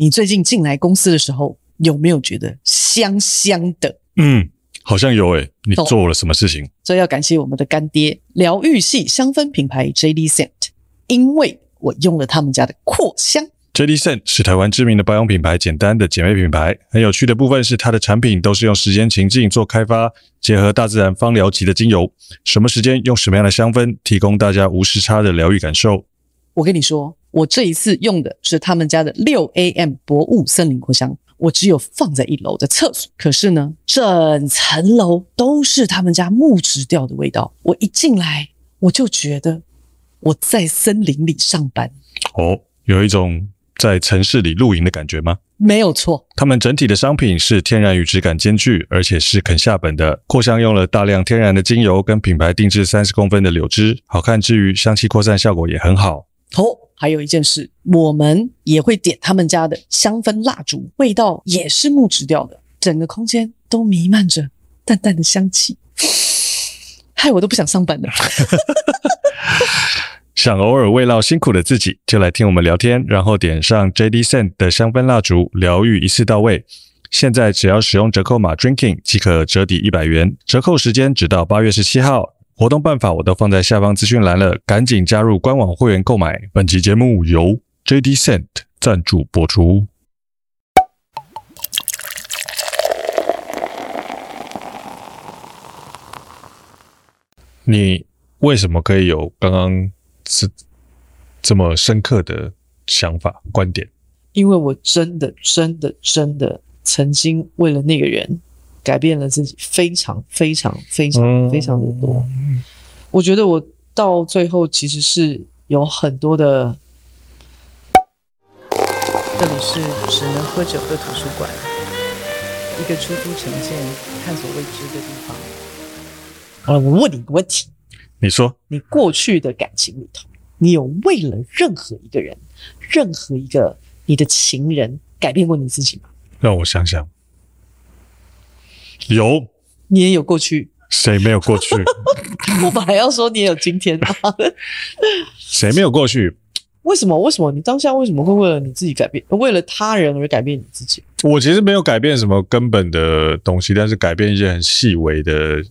你最近进来公司的时候，有没有觉得香香的？嗯，好像有诶。你做了什么事情？这要感谢我们的干爹，疗愈系香氛品牌 JD Scent，因为我用了他们家的扩香。JD Scent 是台湾知名的保养品牌，简单的姐妹品牌。很有趣的部分是，它的产品都是用时间情境做开发，结合大自然芳疗级的精油，什么时间用什么样的香氛，提供大家无时差的疗愈感受。我跟你说，我这一次用的是他们家的六 AM 薄雾森林扩香，我只有放在一楼的厕所，可是呢，整层楼都是他们家木质调的味道。我一进来，我就觉得我在森林里上班。哦，有一种。在城市里露营的感觉吗？没有错，他们整体的商品是天然与质感兼具，而且是肯下本的。扩香用了大量天然的精油跟品牌定制三十公分的柳枝，好看之余，香气扩散效果也很好。哦，还有一件事，我们也会点他们家的香氛蜡烛，味道也是木质调的，整个空间都弥漫着淡淡的香气，害我都不想上班了。想偶尔慰劳辛苦的自己，就来听我们聊天，然后点上 JD Sent 的香氛蜡烛，疗愈一次到位。现在只要使用折扣码 Drinking 即可折抵一百元，折扣时间直到八月十七号。活动办法我都放在下方资讯栏了，赶紧加入官网会员购买。本期节目由 JD Scent 赞助播出。你为什么可以有刚刚？是这么深刻的想法观点，因为我真的真的真的曾经为了那个人改变了自己，非常非常非常非常的多。嗯，我觉得我到最后其实是有很多的。这里是只能喝酒的图书馆，一个出租成见、探索未知的地方。好了，我问你一个问题。你说，你过去的感情里头，你有为了任何一个人、任何一个你的情人改变过你自己吗？让我想想，有。你也有过去？谁没有过去？我本来要说你也有今天。谁没有过去？为什么？为什么？你当下为什么会为了你自己改变，为了他人而改变你自己？我其实没有改变什么根本的东西，但是改变一些很细微的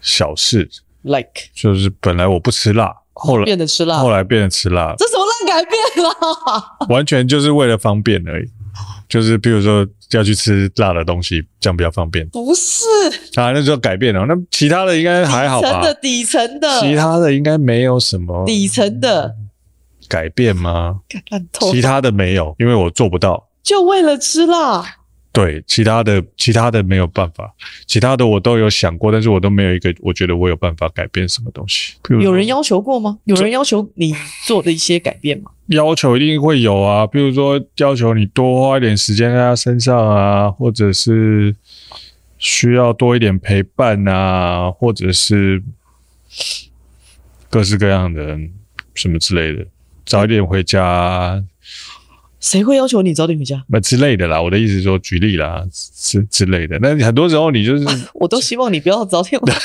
小事。Like，就是本来我不吃辣，后来变得吃辣，后来变得吃辣，这什么烂改变啦？完全就是为了方便而已，就是比如说要去吃辣的东西，这样比较方便。不是啊，那就改变了。那其他的应该还好吧？底层的底层的，其他的应该没有什么底层的改变吗？其他的没有，因为我做不到。就为了吃辣。对，其他的其他的没有办法，其他的我都有想过，但是我都没有一个我觉得我有办法改变什么东西。有人要求过吗？有人要求你做的一些改变吗？要求一定会有啊，比如说要求你多花一点时间在他身上啊，或者是需要多一点陪伴啊，或者是各式各样的什么之类的，早一点回家。谁会要求你早点回家？那 之类的啦，我的意思是说，举例啦，之之类的。那很多时候你就是，我都希望你不要早点回家。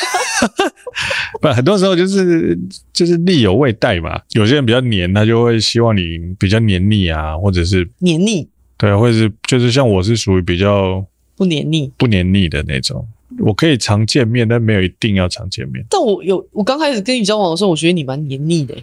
不，很多时候就是就是力有未逮嘛。有些人比较黏，他就会希望你比较黏腻啊，或者是黏腻。对，或者是就是像我是属于比较不黏腻、不黏腻的那种。我可以常见面，但没有一定要常见面。但我有，我刚开始跟你交往的时候，我觉得你蛮黏腻的。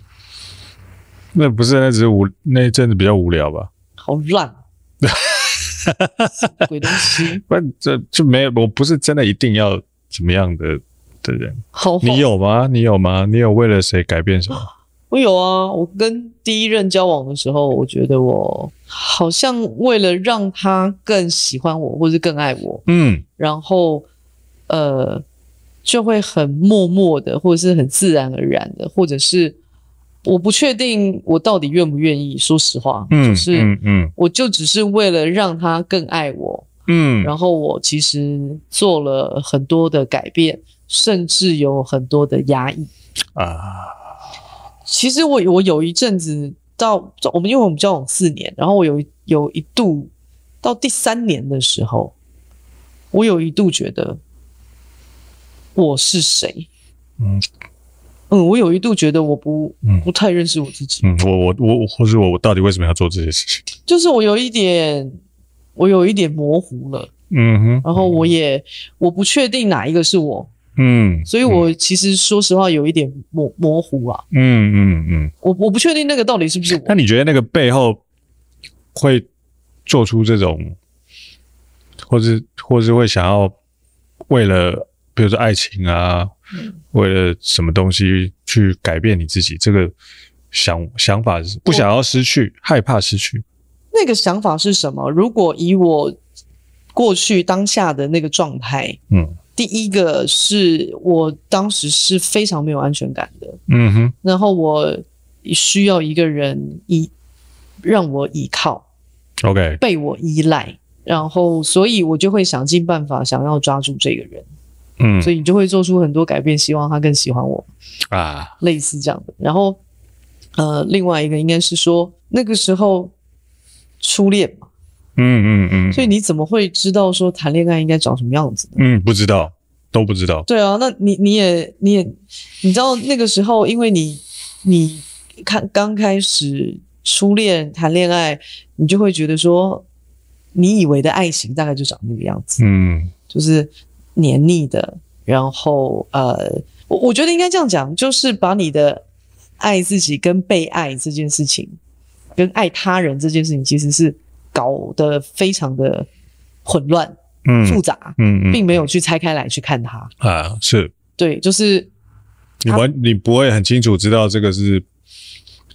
那不是，那只是无那一阵子比较无聊吧。好烂，鬼东西！不，这就没有，我不是真的一定要怎么样的的人。好，你有吗？你有吗？你有为了谁改变什么？我有啊，我跟第一任交往的时候，我觉得我好像为了让他更喜欢我，或是更爱我，嗯，然后呃，就会很默默的，或者是很自然而然的，或者是。我不确定我到底愿不愿意，说实话，嗯，就是，嗯嗯，我就只是为了让他更爱我，嗯，然后我其实做了很多的改变，甚至有很多的压抑啊。其实我我有一阵子到我们因为我们交往四年，然后我有有一度到第三年的时候，我有一度觉得我是谁？嗯。嗯，我有一度觉得我不不太认识我自己。嗯，我我我，或是我我到底为什么要做这些事情？就是我有一点，我有一点模糊了。嗯哼。然后我也我不确定哪一个是我。嗯。所以我其实说实话有一点模模糊啊。嗯嗯嗯。我我不确定那个到底是不是我。那你觉得那个背后会做出这种，或是或是会想要为了？比如说爱情啊，为了什么东西去改变你自己，这个想想法是不想要失去，害怕失去。那个想法是什么？如果以我过去当下的那个状态，嗯，第一个是我当时是非常没有安全感的，嗯哼，然后我需要一个人依让我依靠，OK，被我依赖，然后所以我就会想尽办法想要抓住这个人。嗯，所以你就会做出很多改变，希望他更喜欢我啊，类似这样的。然后，呃，另外一个应该是说那个时候初恋嘛，嗯嗯嗯，所以你怎么会知道说谈恋爱应该长什么样子呢？嗯，不知道，都不知道。对啊，那你你也你也你知道那个时候，因为你你看刚开始初恋谈恋爱，你就会觉得说，你以为的爱情大概就长那个样子，嗯，就是。黏腻的，然后呃，我我觉得应该这样讲，就是把你的爱自己跟被爱这件事情，跟爱他人这件事情，其实是搞得非常的混乱、嗯、复杂，嗯嗯，并没有去拆开来去看它啊，是对，就是你完你不会很清楚知道这个是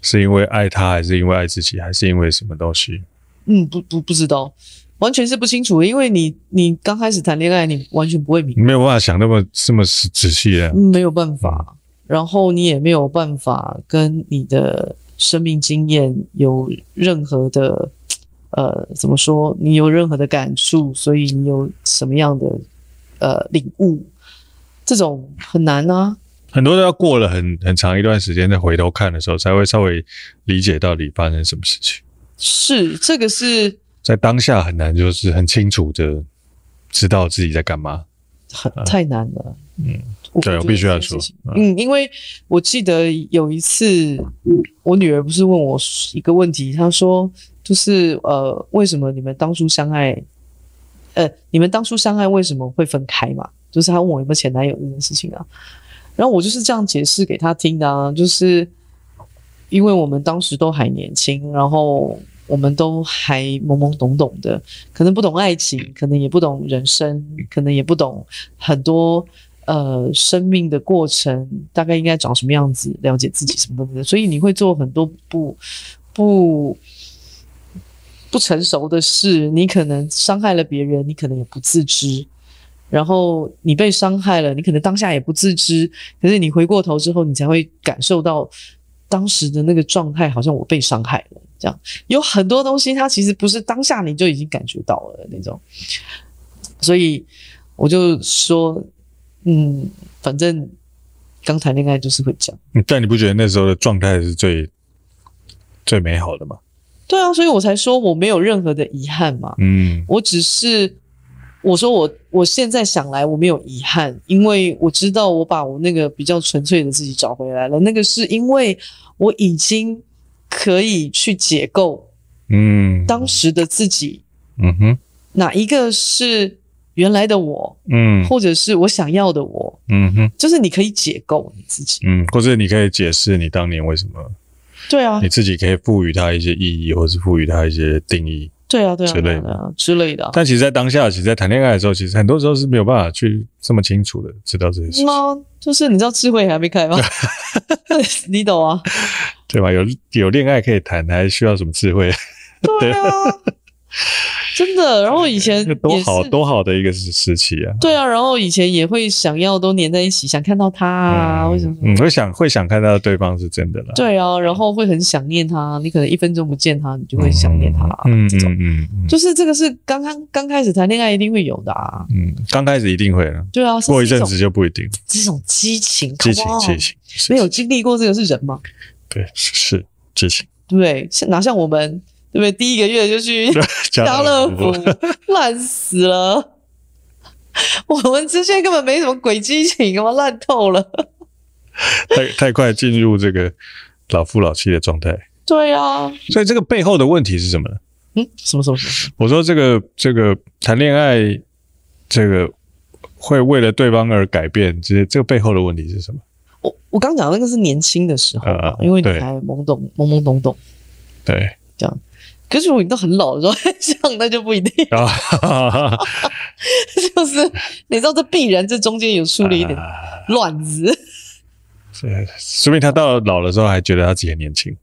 是因为爱他，还是因为爱自己，还是因为什么东西？嗯，不不不知道。完全是不清楚，因为你你刚开始谈恋爱，你完全不会明白，没有办法想那么这么仔细的，没有办法。然后你也没有办法跟你的生命经验有任何的呃，怎么说？你有任何的感触，所以你有什么样的呃领悟？这种很难啊，很多都要过了很很长一段时间再回头看的时候，才会稍微理解到底发生什么事情。是这个是。在当下很难，就是很清楚的知道自己在干嘛，很太难了。嗯，对，我必须要说，嗯，因为我记得有一次，我女儿不是问我一个问题，她说，就是呃，为什么你们当初相爱？呃，你们当初相爱为什么会分开嘛？就是她问我有没有前男友这件事情啊。然后我就是这样解释给她听的啊，就是因为我们当时都还年轻，然后。我们都还懵懵懂懂的，可能不懂爱情，可能也不懂人生，可能也不懂很多呃生命的过程，大概应该长什么样子，了解自己什么的，所以你会做很多不不不成熟的事，你可能伤害了别人，你可能也不自知，然后你被伤害了，你可能当下也不自知，可是你回过头之后，你才会感受到当时的那个状态，好像我被伤害了。这样有很多东西，它其实不是当下你就已经感觉到了那种，所以我就说，嗯，反正刚谈恋爱就是会这样。但你不觉得那时候的状态是最最美好的吗？对啊，所以我才说我没有任何的遗憾嘛。嗯，我只是我说我我现在想来我没有遗憾，因为我知道我把我那个比较纯粹的自己找回来了。那个是因为我已经。可以去解构，嗯，当时的自己，嗯哼，哪一个是原来的我，嗯，或者是我想要的我，嗯哼，就是你可以解构你自己，嗯，或者你可以解释你当年为什么，对啊，你自己可以赋予它一些意义，或是赋予它一些定义，对啊，对啊，之类的，之类的。但其实，在当下，其实，在谈恋爱的时候，其实很多时候是没有办法去这么清楚的知道这些事情。吗？就是你知道智慧还没开吗？你懂啊。对吧？有有恋爱可以谈，还需要什么智慧？对啊，真的。然后以前多好多好的一个时时期啊！对啊，然后以前也会想要都黏在一起，想看到他啊，为什么？嗯，会想会想看到对方是真的啦。对啊，然后会很想念他。你可能一分钟不见他，你就会想念他。嗯，这种嗯，就是这个是刚刚刚开始谈恋爱一定会有的啊。嗯，刚开始一定会的。对啊，过一阵子就不一定。这种激情，激情，激情，没有经历过这个是人吗？对，是激情，对，像哪像我们，对不对？第一个月就去 家乐福，烂死了。我们之间根本没什么鬼激情，干嘛烂透了？太太快进入这个老夫老妻的状态。对啊，所以这个背后的问题是什么呢？嗯，什么什么什么？我说这个这个谈恋爱，这个会为了对方而改变，这这个背后的问题是什么？我我刚讲那个是年轻的时候因为你还懵懂懵懵懂懂，对，这样。可是如果你都很老的时候，这样那就不一定啊。就是你知道，这必然这中间有出了一点乱子。所以，说明他到老的时候还觉得他自己很年轻。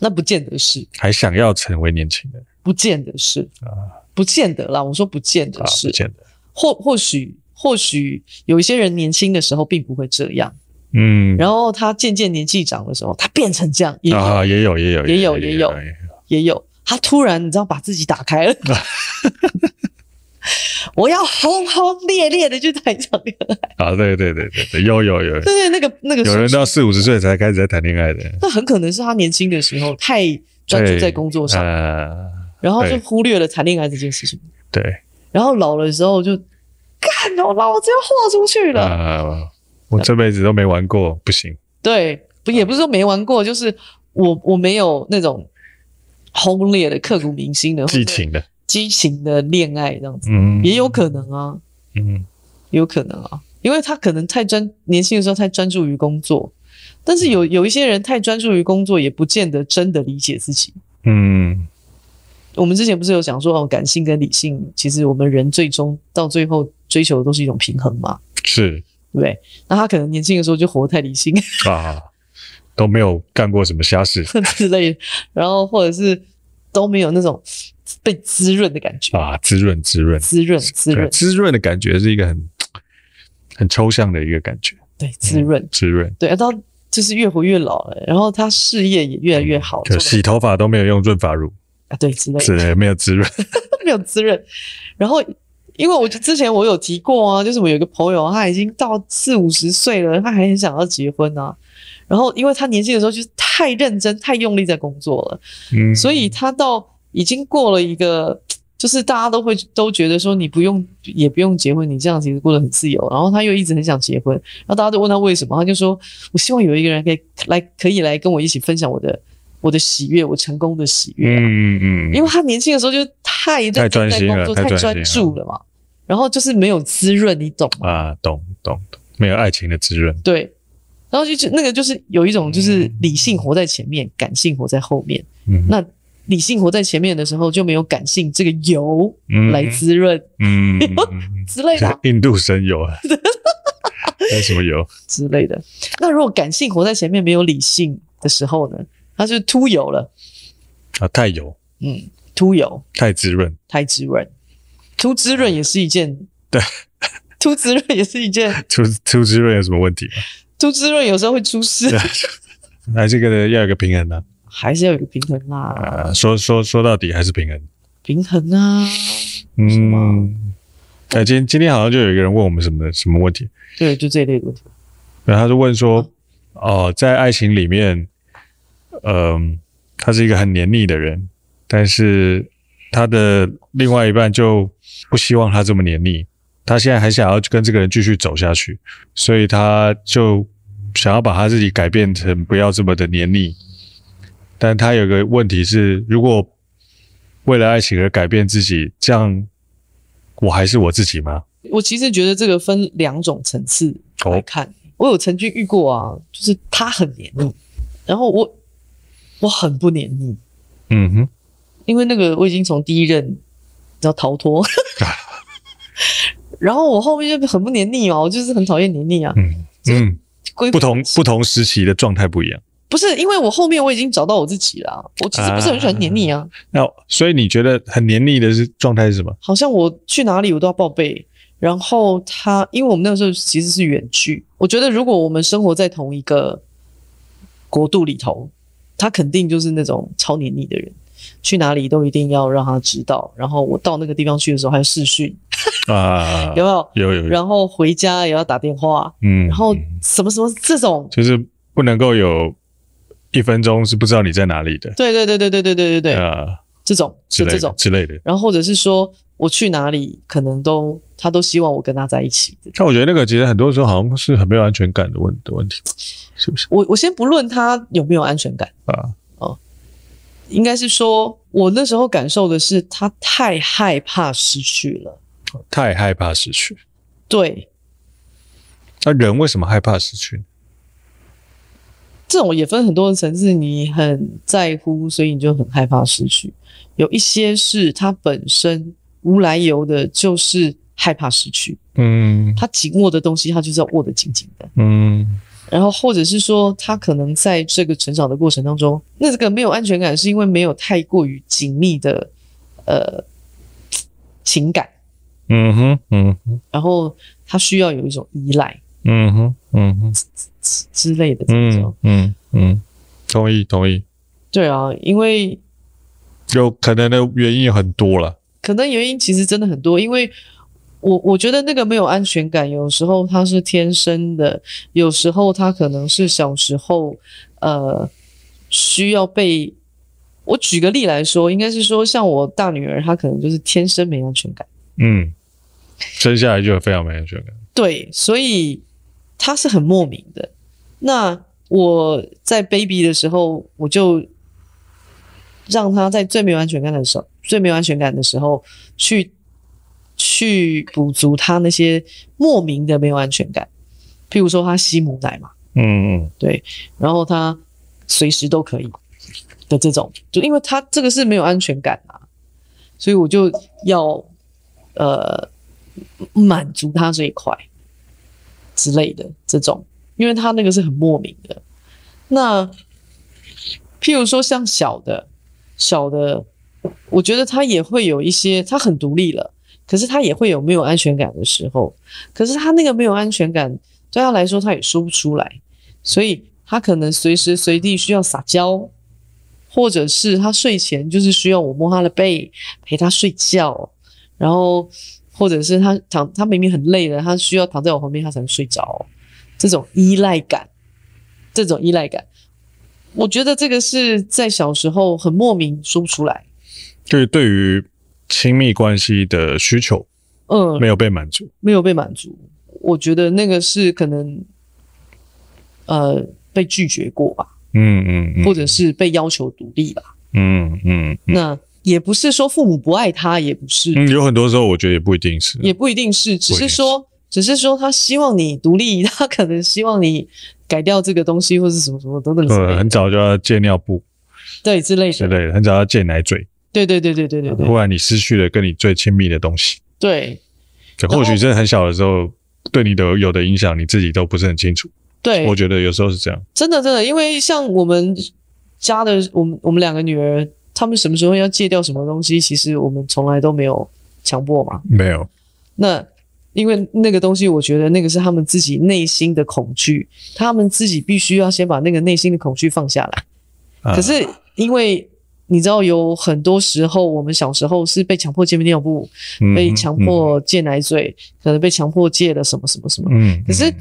那不见得是，还想要成为年轻人，不见得是啊，不见得啦。我说不见得是，啊、不见得。或或许或许有一些人年轻的时候并不会这样，嗯。然后他渐渐年纪长的时候，他变成这样，也有啊，也有也有也有也有也有。他突然你知道把自己打开了，我要轰轰烈烈的去谈一场恋爱啊！对对对对对，有有有，对对那个那个有人到四五十岁才开始在谈恋爱的，那很可能是他年轻的时候太专注在工作上，呃、然后就忽略了谈恋爱这件事情。对，然后老了的时候就干，我老子要豁出去了、呃！我这辈子都没玩过，不行。对，不也不是说没玩过，就是我我没有那种。轰烈的、刻骨铭心的、激情的、激情的恋爱这样子，嗯，也有可能啊，嗯，有可能啊，因为他可能太专，年轻的时候太专注于工作，但是有有一些人太专注于工作，也不见得真的理解自己。嗯，我们之前不是有讲说，哦，感性跟理性，其实我们人最终到最后追求的都是一种平衡嘛，是，对不对？那他可能年轻的时候就活得太理性。啊。都没有干过什么瞎事。之类的，然后或者是都没有那种被滋润的感觉。啊，滋润滋润。滋润滋润。滋润的感觉是一个很 很抽象的一个感觉，对，滋润、嗯、滋润，对，到就是越活越老了，然后他事业也越来越好，就洗头发都没有用润发乳。啊，对，之类的，是没有滋润，没有滋润，然后因为我之前我有提过啊，就是我有一个朋友，他已经到四五十岁了，他还很想要结婚啊。然后，因为他年轻的时候就是太认真、太用力在工作了，嗯，所以他到已经过了一个，就是大家都会都觉得说你不用也不用结婚，你这样其实过得很自由。然后他又一直很想结婚，然后大家都问他为什么，他就说：“我希望有一个人可以来，可以来跟我一起分享我的我的喜悦，我成功的喜悦。”嗯嗯嗯，因为他年轻的时候就太认真在工作，太专注了嘛，然后就是没有滋润，你懂吗？啊，懂懂懂，没有爱情的滋润，对。然后就那个就是有一种就是理性活在前面，感性活在后面。嗯，那理性活在前面的时候就没有感性这个油来滋润，嗯，之类的。印度神油啊，什么油之类的？那如果感性活在前面没有理性的时候呢？它就秃油了啊，太油。嗯，秃油太滋润，太滋润，秃滋润也是一件对，秃滋润也是一件秃秃滋润有什么问题吗？出滋润有时候会出事，那这个要有个平衡呢、啊，还是要有个平衡啦、啊。说说说到底还是平衡，平衡啊。嗯，哎、欸，今今天好像就有一个人问我们什么什么问题？对，就这一类的问题。然后他就问说，哦，在爱情里面，嗯、呃，他是一个很黏腻的人，但是他的另外一半就不希望他这么黏腻。他现在还想要跟这个人继续走下去，所以他就想要把他自己改变成不要这么的黏腻。但他有个问题是，如果为了爱情而改变自己，这样我还是我自己吗？我其实觉得这个分两种层次来看。哦。我有曾经遇过啊，就是他很黏腻，然后我我很不黏腻。嗯哼，因为那个我已经从第一任要逃脱。然后我后面就很不黏腻嘛，我就是很讨厌黏腻啊。嗯嗯，不同不同时期的状态不一样。不是，因为我后面我已经找到我自己了，我其实不是很喜欢黏腻啊。那、啊、所以你觉得很黏腻的是状态是什么？好像我去哪里我都要报备，然后他因为我们那个时候其实是远距，我觉得如果我们生活在同一个国度里头，他肯定就是那种超黏腻的人。去哪里都一定要让他知道，然后我到那个地方去的时候还要视讯啊，有没有？有有有。然后回家也要打电话，嗯，然后什么什么这种，就是不能够有一分钟是不知道你在哪里的。对对对对对对对对对啊，这种就这种之类的。然后或者是说我去哪里，可能都他都希望我跟他在一起。那我觉得那个其实很多时候好像是很没有安全感的问的问题，是不是？我我先不论他有没有安全感啊，哦，应该是说我那时候感受的是他太害怕失去了，太害怕失去。对。那人为什么害怕失去？这种也分很多的层次，你很在乎，所以你就很害怕失去。有一些是他本身。无来由的，就是害怕失去。嗯，他紧握的东西，他就是要握得紧紧的。嗯，然后或者是说，他可能在这个成长的过程当中，那这个没有安全感，是因为没有太过于紧密的呃情感。嗯哼，嗯哼。然后他需要有一种依赖。嗯哼，嗯哼之之类的这种。嗯嗯，同意同意。对啊，因为有可能的原因很多了。可能原因其实真的很多，因为我我觉得那个没有安全感，有时候他是天生的，有时候他可能是小时候呃需要被。我举个例来说，应该是说像我大女儿，她可能就是天生没安全感，嗯，生下来就非常没安全感。对，所以她是很莫名的。那我在 baby 的时候，我就让她在最没有安全感的时候。最没有安全感的时候，去去补足他那些莫名的没有安全感，譬如说他吸母奶嘛，嗯嗯，对，然后他随时都可以的这种，就因为他这个是没有安全感啊，所以我就要呃满足他这一块之类的这种，因为他那个是很莫名的。那譬如说像小的小的。我觉得他也会有一些，他很独立了，可是他也会有没有安全感的时候。可是他那个没有安全感，对他来说他也说不出来，所以他可能随时随地需要撒娇，或者是他睡前就是需要我摸他的背陪他睡觉，然后或者是他躺，他明明很累了，他需要躺在我旁边他才能睡着。这种依赖感，这种依赖感，我觉得这个是在小时候很莫名说不出来。就是对于亲密关系的需求，嗯，没有被满足，没有被满足。我觉得那个是可能，呃，被拒绝过吧，嗯嗯，嗯，或者是被要求独立吧，嗯嗯，嗯。那也不是说父母不爱他，也不是，嗯，有很多时候我觉得也不一定是，也不一定是，只是说，只是说他希望你独立，他可能希望你改掉这个东西，或是什么什么等等。对，很早就要戒尿布，对，之类的，之类的，很早要戒奶嘴。对对对对对对对，不然你失去了跟你最亲密的东西。对，或许真的很小的时候，对你的有的影响，你自己都不是很清楚。对，我觉得有时候是这样。真的真的，因为像我们家的，我们我们两个女儿，她们什么时候要戒掉什么东西，其实我们从来都没有强迫嘛。没有。那因为那个东西，我觉得那个是他们自己内心的恐惧，他们自己必须要先把那个内心的恐惧放下来。啊。可是因为。你知道有很多时候，我们小时候是被强迫戒尿布，嗯、被强迫戒奶嘴，嗯、可能被强迫戒了什么什么什么。嗯，可是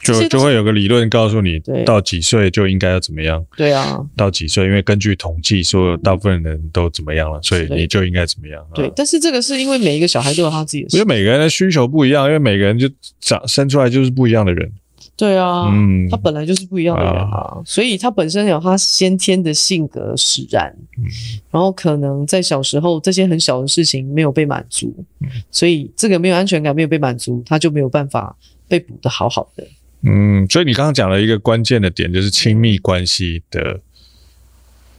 就就会有个理论告诉你，到几岁就应该要怎么样。对啊，到几岁，因为根据统计说，大部分人都怎么样了，所以你就应该怎么样。对，但是这个是因为每一个小孩都有他自己的，因为每个人的需求不一样，因为每个人就长生出来就是不一样的人。对啊，嗯，他本来就是不一样的人啊，所以他本身有他先天的性格使然，嗯，然后可能在小时候这些很小的事情没有被满足，嗯，所以这个没有安全感没有被满足，他就没有办法被补得好好的。嗯，所以你刚刚讲了一个关键的点，就是亲密关系的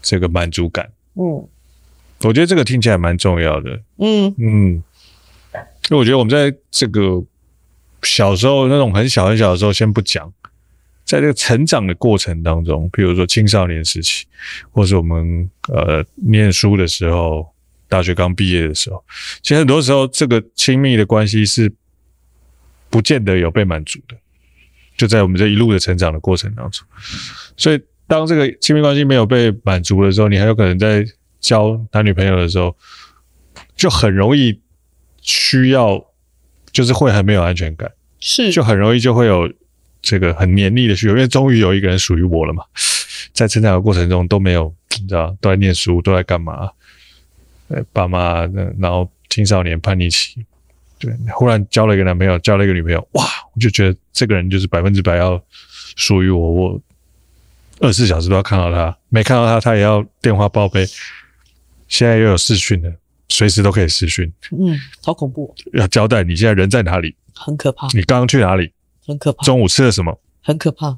这个满足感。嗯，我觉得这个听起来蛮重要的。嗯嗯，因为我觉得我们在这个。小时候那种很小很小的时候，先不讲，在这个成长的过程当中，比如说青少年时期，或是我们呃念书的时候，大学刚毕业的时候，其实很多时候这个亲密的关系是不见得有被满足的，就在我们这一路的成长的过程当中。所以，当这个亲密关系没有被满足的时候，你还有可能在交男女朋友的时候，就很容易需要。就是会很没有安全感，是就很容易就会有这个很黏腻的需求，因为终于有一个人属于我了嘛。在成长的过程中都没有，你知道，都在念书，都在干嘛？呃，爸妈，然后青少年叛逆期，对，忽然交了一个男朋友，交了一个女朋友，哇，我就觉得这个人就是百分之百要属于我，我二十四小时都要看到他，没看到他，他也要电话报备。现在又有视讯了，随时都可以视讯。嗯，好恐怖哦。要交代你现在人在哪里？很可怕。你刚刚去哪里？很可怕。中午吃了什么？很可怕。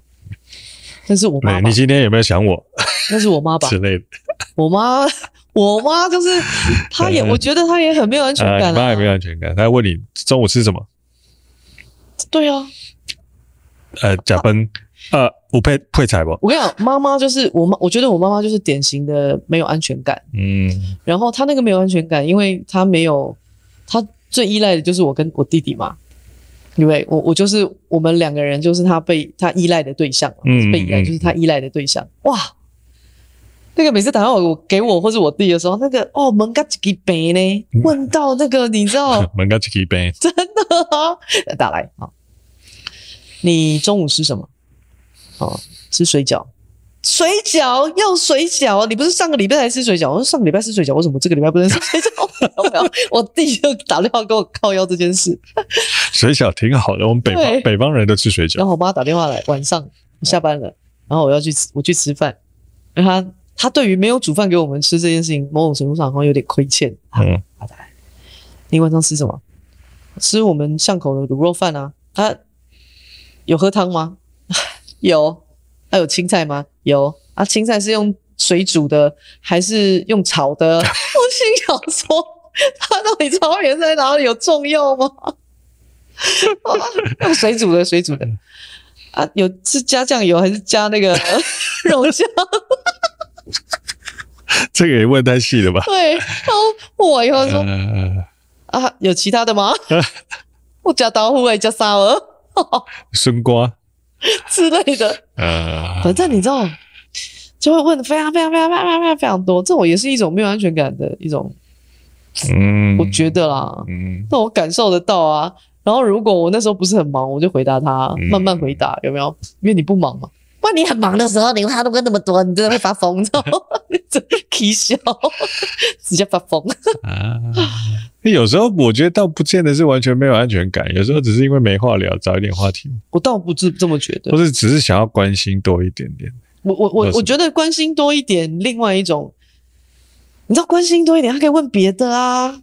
那是我妈。你今天有没有想我？那是我妈吧？之类的。我妈，我妈就是，她也，我觉得她也很没有安全感。妈也没有安全感。她问你中午吃什么？对啊。呃，假崩。呃，我配配菜不？我跟你讲，妈妈就是我妈，我觉得我妈妈就是典型的没有安全感。嗯，然后她那个没有安全感，因为她没有，她最依赖的就是我跟我弟弟嘛，因为我我就是我们两个人就是她被她依赖的对象，嗯，被依赖就是她依赖的对象。哇，那个每次打电话我给我或是我弟的时候，那个哦门嘎几个杯呢？问到那个你知道 门嘎几个杯？真的啊，打来啊，你中午吃什么？哦，吃水饺，水饺要水饺，你不是上个礼拜才吃水饺？我说上个礼拜吃水饺，为什么这个礼拜不能吃水饺？有没有？我弟就打电话跟我靠腰这件事。水饺挺好的，我们北方北方人都吃水饺。然后我妈打电话来，晚上下班了，然后我要去吃，我去吃饭。然后他他对于没有煮饭给我们吃这件事情，某种程度上好像有点亏欠。嗯。你晚上吃什么？吃我们巷口的卤肉饭啊。他有喝汤吗？有，还、啊、有青菜吗？有啊，青菜是用水煮的还是用炒的？我心想说，他到底差别在哪里？有重要吗？啊、用水煮的，水煮的啊，有是加酱油还是加那个 肉酱？这个也问太细了吧？对，然后我以后说、呃、啊，有其他的吗？我加豆腐，还加沙鹅，笋瓜。之类的，呃，反正你知道，就会问的非常非常非常非常非常非常多，这种也是一种没有安全感的一种，嗯，我觉得啦，嗯，那我感受得到啊。然后如果我那时候不是很忙，我就回答他，慢慢回答，有没有？因为你不忙嘛。不然你很忙的时候，你话都问那么多，你真的会发疯，你知道吗？真气笑，直接发疯啊！有时候我觉得倒不见得是完全没有安全感，有时候只是因为没话聊，找一点话题。我倒不是这么觉得，或是只是想要关心多一点点。我我我我觉得关心多一点，另外一种，你知道关心多一点，他可以问别的啊。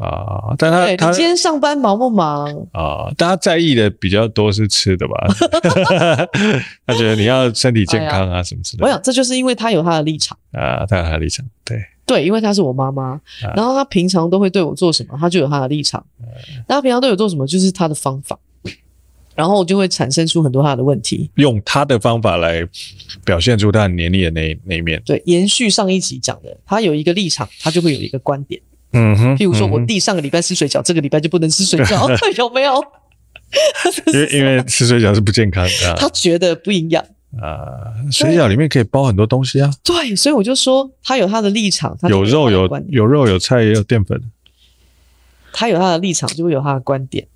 啊，但他他今天上班忙不忙啊？大家在意的比较多是吃的吧？他觉得你要身体健康啊，什么之类的。我想这就是因为他有他的立场啊，他有他的立场，对对，因为他是我妈妈，然后他平常都会对我做什么，他就有他的立场。那他平常对我做什么，就是他的方法，然后我就会产生出很多他的问题，用他的方法来表现出他很黏腻的那那一面。对，延续上一集讲的，他有一个立场，他就会有一个观点。嗯哼，譬如说，我弟上个礼拜吃水饺，嗯、这个礼拜就不能吃水饺，有没有？因为因为吃水饺是不健康的，他觉得不营养啊。水饺里面可以包很多东西啊。对，所以我就说他有他的立场，他有，有肉有有肉有菜也有淀粉。他有他的立场，就会有他的观点。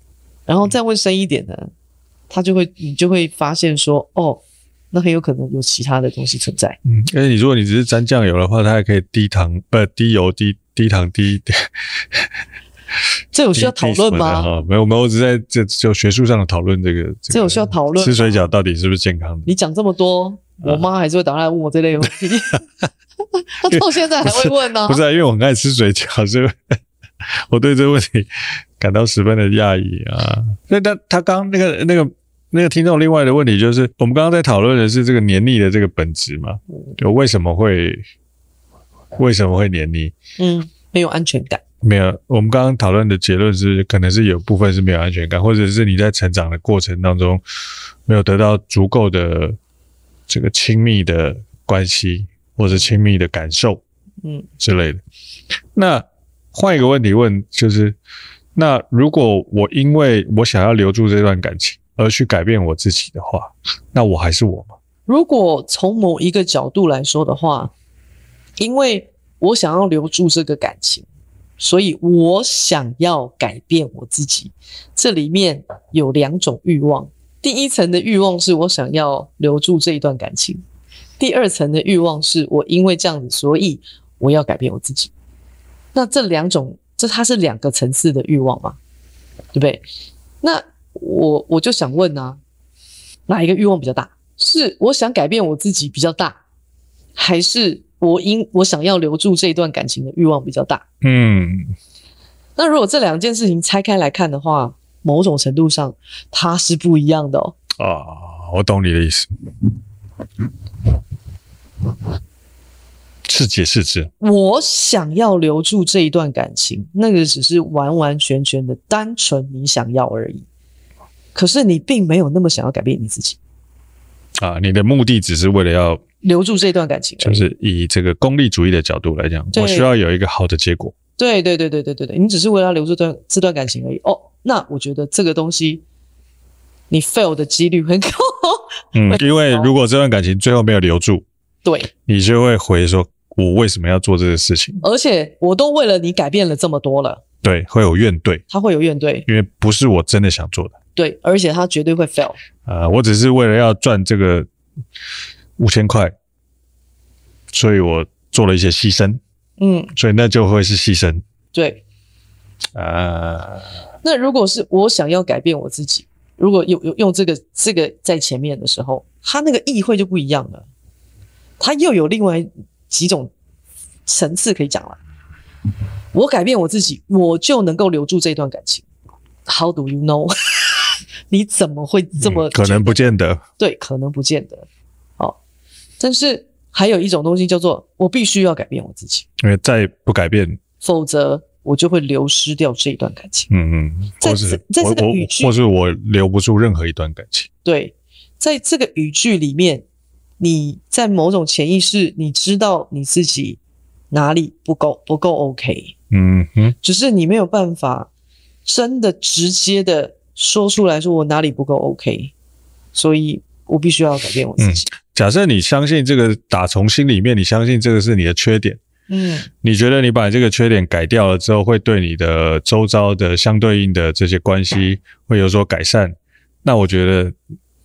然后再问深一点呢，他就会你就会发现说，哦，那很有可能有其他的东西存在。嗯，因为你如果你只是沾酱油的话，它还可以低糖，不低油低。低糖低点，这有需要讨论吗？没有没有，我只在这就学术上的讨论这个。这有需要讨论？吃水饺到底是不是健康的？你讲这么多，我妈还是会打来问我这类问题。她到现在还会问呢。不是，因为我很爱吃水饺，所以我对这个问题感到十分的讶异啊。那他他刚那个那个那个听众另外的问题就是，我们刚刚在讨论的是这个黏腻的这个本质嘛？就为什么会？为什么会黏腻？嗯，没有安全感。没有，我们刚刚讨论的结论是，可能是有部分是没有安全感，或者是你在成长的过程当中没有得到足够的这个亲密的关系，或者亲密的感受，嗯之类的。那换一个问题问，就是那如果我因为我想要留住这段感情而去改变我自己的话，那我还是我吗？如果从某一个角度来说的话。因为我想要留住这个感情，所以我想要改变我自己。这里面有两种欲望，第一层的欲望是我想要留住这一段感情，第二层的欲望是我因为这样子，所以我要改变我自己。那这两种这它是两个层次的欲望嘛，对不对？那我我就想问啊，哪一个欲望比较大？是我想改变我自己比较大，还是我因我想要留住这一段感情的欲望比较大？嗯，那如果这两件事情拆开来看的话，某种程度上它是不一样的哦。啊，我懂你的意思。是解释之。我想要留住这一段感情，那个只是完完全全的单纯你想要而已。可是你并没有那么想要改变你自己啊！你的目的只是为了要留住这段感情，就是以这个功利主义的角度来讲，我需要有一个好的结果。对对对对对对对，你只是为了留住这段这段感情而已。哦，那我觉得这个东西你 fail 的几率很高。嗯，因为如果这段感情最后没有留住，对，你就会回说。我为什么要做这个事情？而且我都为了你改变了这么多了。对，会有怨怼，他会有怨怼，因为不是我真的想做的。对，而且他绝对会 fail。我只是为了要赚这个五千块，所以我做了一些牺牲。嗯，所以那就会是牺牲。对，啊、呃，那如果是我想要改变我自己，如果有用用这个这个在前面的时候，他那个意会就不一样了，他又有另外。几种层次可以讲了。我改变我自己，我就能够留住这段感情。How do you know？你怎么会这么、嗯？可能不见得。对，可能不见得。好，但是还有一种东西叫做我必须要改变我自己，因为再不改变，否则我就会流失掉这一段感情。嗯嗯，在在这个语句，或是我留不住任何一段感情。对，在这个语句里面。你在某种潜意识，你知道你自己哪里不够不够 OK，嗯哼，只是你没有办法真的直接的说出来说我哪里不够 OK，所以我必须要改变我自己。嗯，假设你相信这个，打从心里面你相信这个是你的缺点，嗯，你觉得你把这个缺点改掉了之后，会对你的周遭的相对应的这些关系会有所改善，那我觉得。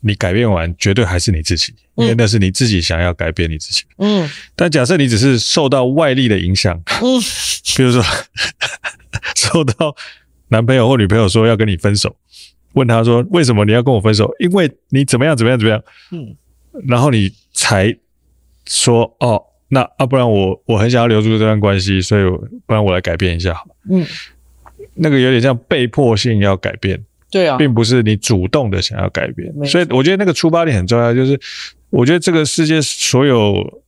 你改变完，绝对还是你自己，因为那是你自己想要改变你自己。嗯，但假设你只是受到外力的影响，嗯，比如说 受到男朋友或女朋友说要跟你分手，问他说为什么你要跟我分手？因为你怎么样怎么样怎么样？嗯，然后你才说哦，那啊，不然我我很想要留住这段关系，所以不然我来改变一下好了。嗯，那个有点像被迫性要改变。对啊，并不是你主动的想要改变，所以我觉得那个出发点很重要。就是我觉得这个世界所有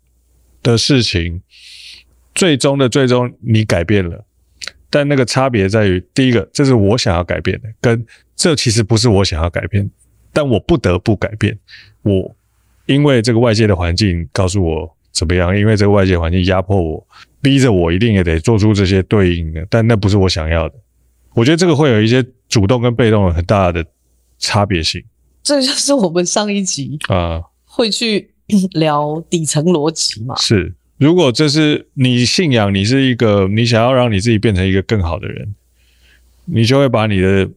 的事情，最终的最终你改变了，但那个差别在于，第一个，这是我想要改变的，跟这其实不是我想要改变，但我不得不改变。我因为这个外界的环境告诉我怎么样，因为这个外界环境压迫我，逼着我一定也得做出这些对应的，但那不是我想要的。我觉得这个会有一些主动跟被动的很大的差别性。这就是我们上一集啊会去聊底层逻辑嘛。是，如果这是你信仰，你是一个你想要让你自己变成一个更好的人，你就会把你的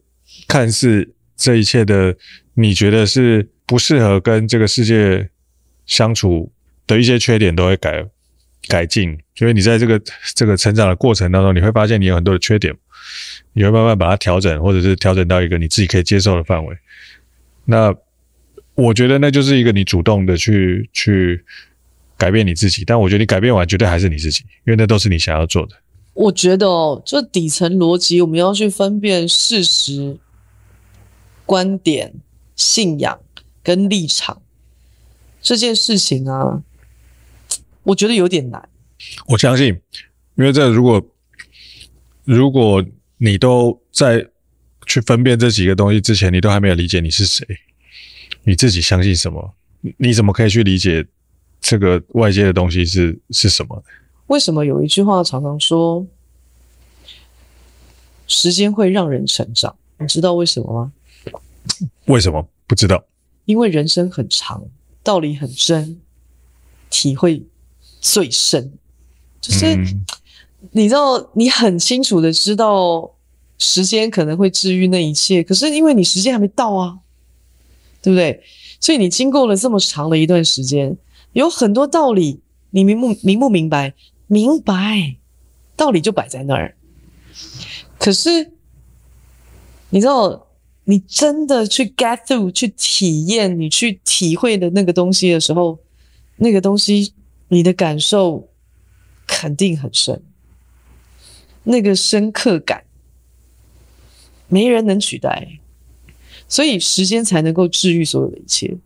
看似这一切的你觉得是不适合跟这个世界相处的一些缺点都会改改进。因为你在这个这个成长的过程当中，你会发现你有很多的缺点。你会慢慢把它调整，或者是调整到一个你自己可以接受的范围。那我觉得那就是一个你主动的去去改变你自己，但我觉得你改变完绝对还是你自己，因为那都是你想要做的。我觉得哦，这底层逻辑我们要去分辨事实、观点、信仰跟立场这件事情啊，我觉得有点难。我相信，因为这如果如果你都在去分辨这几个东西之前，你都还没有理解你是谁，你自己相信什么？你怎么可以去理解这个外界的东西是是什么？为什么有一句话常常说，时间会让人成长？你知道为什么吗？为什么？不知道。因为人生很长，道理很深，体会最深，就是。嗯你知道，你很清楚的知道，时间可能会治愈那一切，可是因为你时间还没到啊，对不对？所以你经过了这么长的一段时间，有很多道理，你明不明不明白？明白，道理就摆在那儿。可是你知道，你真的去 get through 去体验，你去体会的那个东西的时候，那个东西你的感受肯定很深，那个深刻感没人能取代，所以时间才能够治愈所有的一切。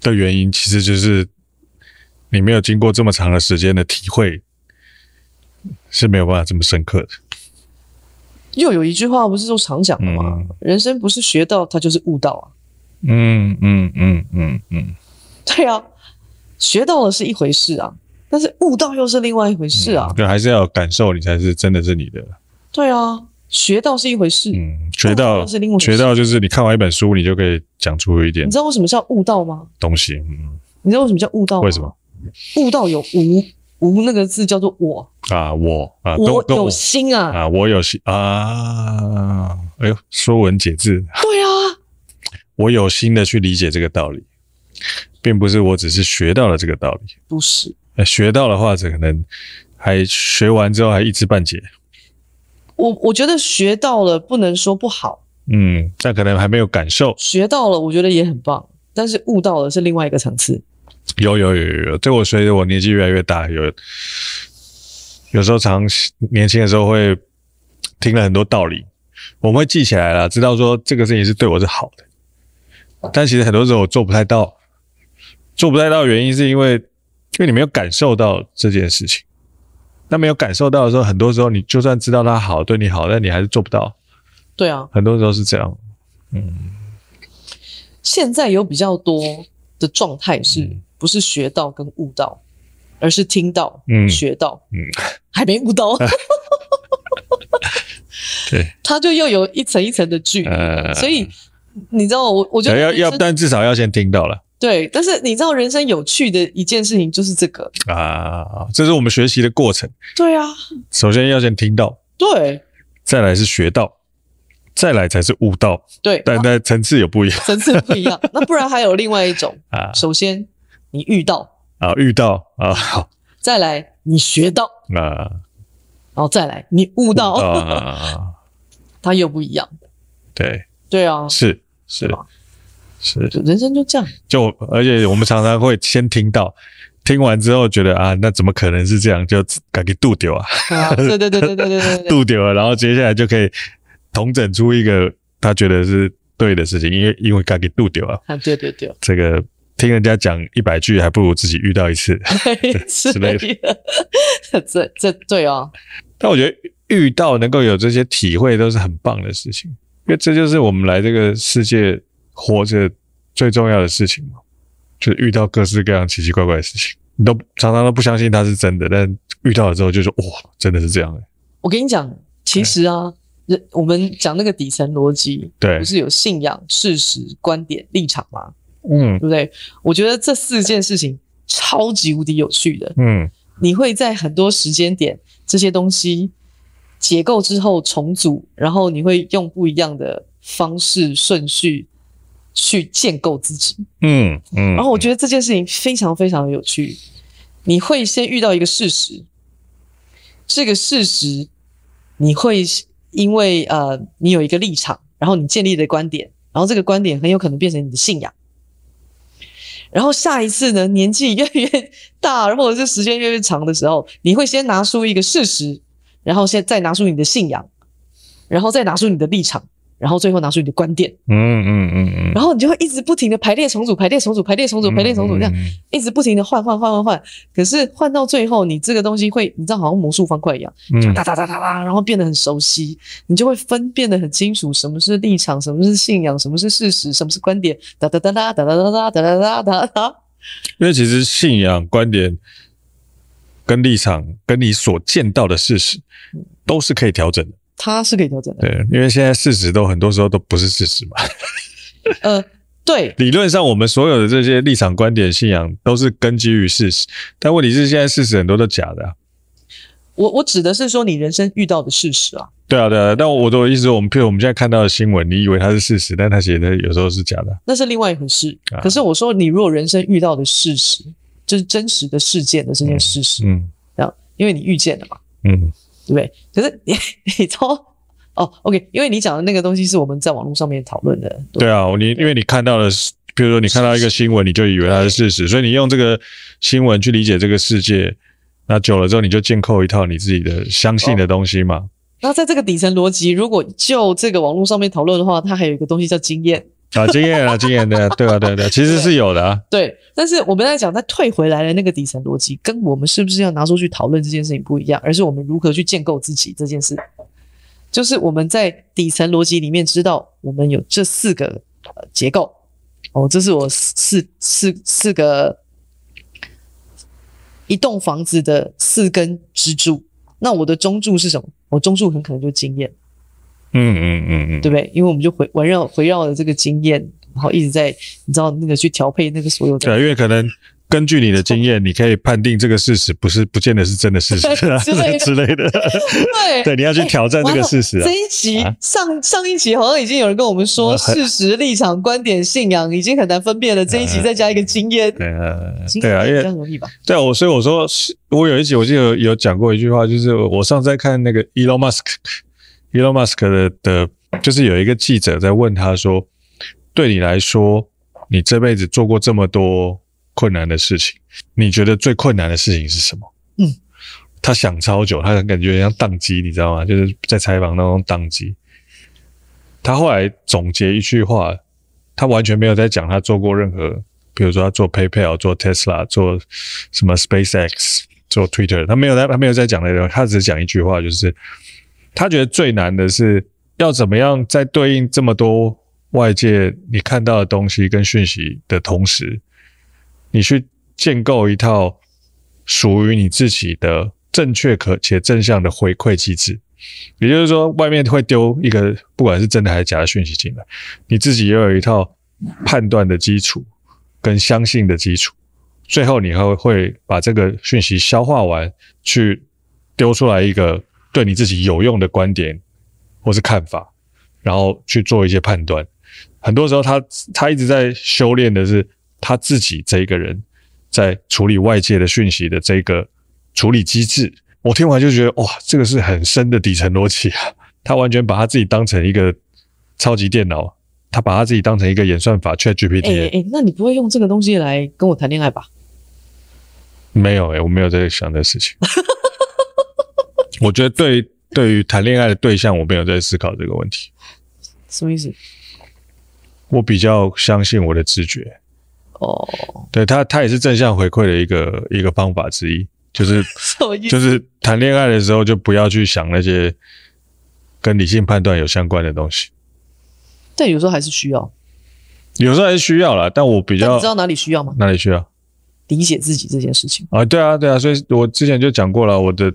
的原因其实就是你没有经过这么长的时间的体会，是没有办法这么深刻的。又有一句话不是都常讲的吗？嗯、人生不是学到，它就是悟到啊。嗯嗯嗯嗯嗯，对啊，学到了是一回事啊，但是悟到又是另外一回事啊。对、嗯，还是要有感受，你才是真的是你的。对啊，学到是一回事，嗯，学到是另外，学到就是你看完一本书，你就可以讲出一点。你知道为什么叫悟道吗？东西，嗯，你知道为什么叫悟道吗？为什么？悟道有无无那个字叫做我。啊，我啊，我有心啊。啊，我有心啊，哎呦，说文解字，对啊，我有心的去理解这个道理，并不是我只是学到了这个道理，不是，学到的话，这可能还学完之后还一知半解。我我觉得学到了不能说不好，嗯，但可能还没有感受。学到了，我觉得也很棒，但是悟到了是另外一个层次。有有有有有，这我随着我年纪越来越大，有有时候常年轻的时候会听了很多道理，我们会记起来了，知道说这个事情是对我是好的，但其实很多时候我做不太到，做不太到的原因是因为因为你没有感受到这件事情，那没有感受到的时候，很多时候你就算知道他好，对你好，但你还是做不到。对啊，很多时候是这样。嗯，现在有比较多的状态是。嗯不是学到跟悟到，而是听到、嗯、学到，嗯，还没悟到。对，他就又有一层一层的距离，呃、所以你知道我，我觉得要要，但至少要先听到了。对，但是你知道，人生有趣的一件事情就是这个啊，这是我们学习的过程。对啊，首先要先听到，对，再来是学到，再来才是悟到。对，但但层次有不一样，层次不一样。那不然还有另外一种啊，首先。你遇到啊，遇到啊，好，再来你学到啊，然后再来你悟到啊，它又不一样。对对啊，是是是，人生就这样。就而且我们常常会先听到，听完之后觉得啊，那怎么可能是这样？就赶紧度丢啊！对对对对对对对，度丢 了，然后接下来就可以统整出一个他觉得是对的事情，因为因为赶紧度丢啊。啊，对对对，这个。听人家讲一百句，还不如自己遇到一次 之类的。这这对哦。但我觉得遇到能够有这些体会，都是很棒的事情，因为这就是我们来这个世界活着最重要的事情嘛。就是遇到各式各样奇奇怪怪的事情，你都常常都不相信它是真的，但遇到了之后就说哇，真的是这样的。我跟你讲，其实啊，人我们讲那个底层逻辑，对，不是有信仰、事实、观点、立场吗？嗯，对不对？我觉得这四件事情超级无敌有趣的。嗯，你会在很多时间点这些东西解构之后重组，然后你会用不一样的方式顺序去建构自己。嗯嗯。然后我觉得这件事情非常非常有趣。你会先遇到一个事实，这个事实你会因为呃你有一个立场，然后你建立的观点，然后这个观点很有可能变成你的信仰。然后下一次呢，年纪越来越大，或者是时间越来越长的时候，你会先拿出一个事实，然后先再拿出你的信仰，然后再拿出你的立场，然后最后拿出你的观点。嗯嗯嗯嗯。然后你就会一直不停的排列重组，排列重组，排列重组，排列重组，这样一直不停的换换换换换。可是换到最后，你这个东西会，你知道，好像魔术方块一样，就哒哒哒哒哒，然后变得很熟悉，你就会分辨的很清楚，什么是立场，什么是信仰，什么是事实，什么是观点，哒哒哒哒哒哒哒哒哒哒哒哒。因为其实信仰、观点跟立场，跟你所见到的事实，都是可以调整的。它是可以调整的。对，因为现在事实都很多时候都不是事实嘛。呃，对。理论上，我们所有的这些立场、观点、信仰都是根基于事实，但问题是现在事实很多都假的啊。我我指的是说你人生遇到的事实啊。对啊，对啊。但我的意思，我们譬如我们现在看到的新闻，你以为它是事实，但它写的有时候是假的，那是另外一回事。啊、可是我说，你如果人生遇到的事实，就是真实的事件的这件事实，嗯，这样，因为你遇见了嘛，嗯，对不对？可是 你你从哦，OK，因为你讲的那个东西是我们在网络上面讨论的。对，对啊，你因为你看到的是，比如说你看到一个新闻，你就以为它是事实，所以你用这个新闻去理解这个世界，那久了之后你就建构一套你自己的相信的东西嘛。哦、那在这个底层逻辑，如果就这个网络上面讨论的话，它还有一个东西叫经验。啊，经验啊，经验的，对啊，对啊对啊，其实是有的啊。对，但是我们在讲，再退回来的那个底层逻辑，跟我们是不是要拿出去讨论这件事情不一样，而是我们如何去建构自己这件事。就是我们在底层逻辑里面知道，我们有这四个呃结构。哦，这是我四四四个一栋房子的四根支柱。那我的中柱是什么？我中柱很可能就是经验。嗯嗯嗯嗯，对不对？因为我们就回围绕围绕着这个经验，然后一直在你知道那个去调配那个所有的。对，因为可能根据你的经验，你可以判定这个事实不是不见得是真的事实 之类的 之类的。对对，你要去挑战这个事实啊。这一集上上一集好像已经有人跟我们说，事实、立场、观点、信仰已经很难分辨了。这一集再加一个经验，对啊，对啊，因为容易吧？对啊，我所以我说，我有一集我记得有有讲过一句话，就是我上次在看那个 Elon Musk。Elon Musk 的的，就是有一个记者在问他说：“对你来说，你这辈子做过这么多困难的事情，你觉得最困难的事情是什么？”嗯，他想超久，他感觉像宕机，你知道吗？就是在采访当中宕机。他后来总结一句话，他完全没有在讲他做过任何，比如说他做 PayPal、做 Tesla、做什么 SpaceX、做 Twitter，他没有在，他没有在讲那个，他只是讲一句话，就是。他觉得最难的是要怎么样在对应这么多外界你看到的东西跟讯息的同时，你去建构一套属于你自己的正确可且正向的回馈机制。也就是说，外面会丢一个不管是真的还是假的讯息进来，你自己也有一套判断的基础跟相信的基础，最后你还会把这个讯息消化完，去丢出来一个。对你自己有用的观点或是看法，然后去做一些判断。很多时候他，他他一直在修炼的是他自己这一个人在处理外界的讯息的这个处理机制。我听完就觉得，哇，这个是很深的底层逻辑啊！他完全把他自己当成一个超级电脑，他把他自己当成一个演算法 ChatGPT。哎哎，那你不会用这个东西来跟我谈恋爱吧？没有哎、欸，我没有在想这事情。我觉得对对于谈恋爱的对象，我没有在思考这个问题。什么意思？我比较相信我的直觉。哦，对他，他也是正向回馈的一个一个方法之一，就是 就是谈恋爱的时候就不要去想那些跟理性判断有相关的东西。但有时候还是需要，有时候还是需要啦。但我比较，你知道哪里需要吗？哪里需要？理解自己这件事情啊，对啊，对啊，所以我之前就讲过了，我的。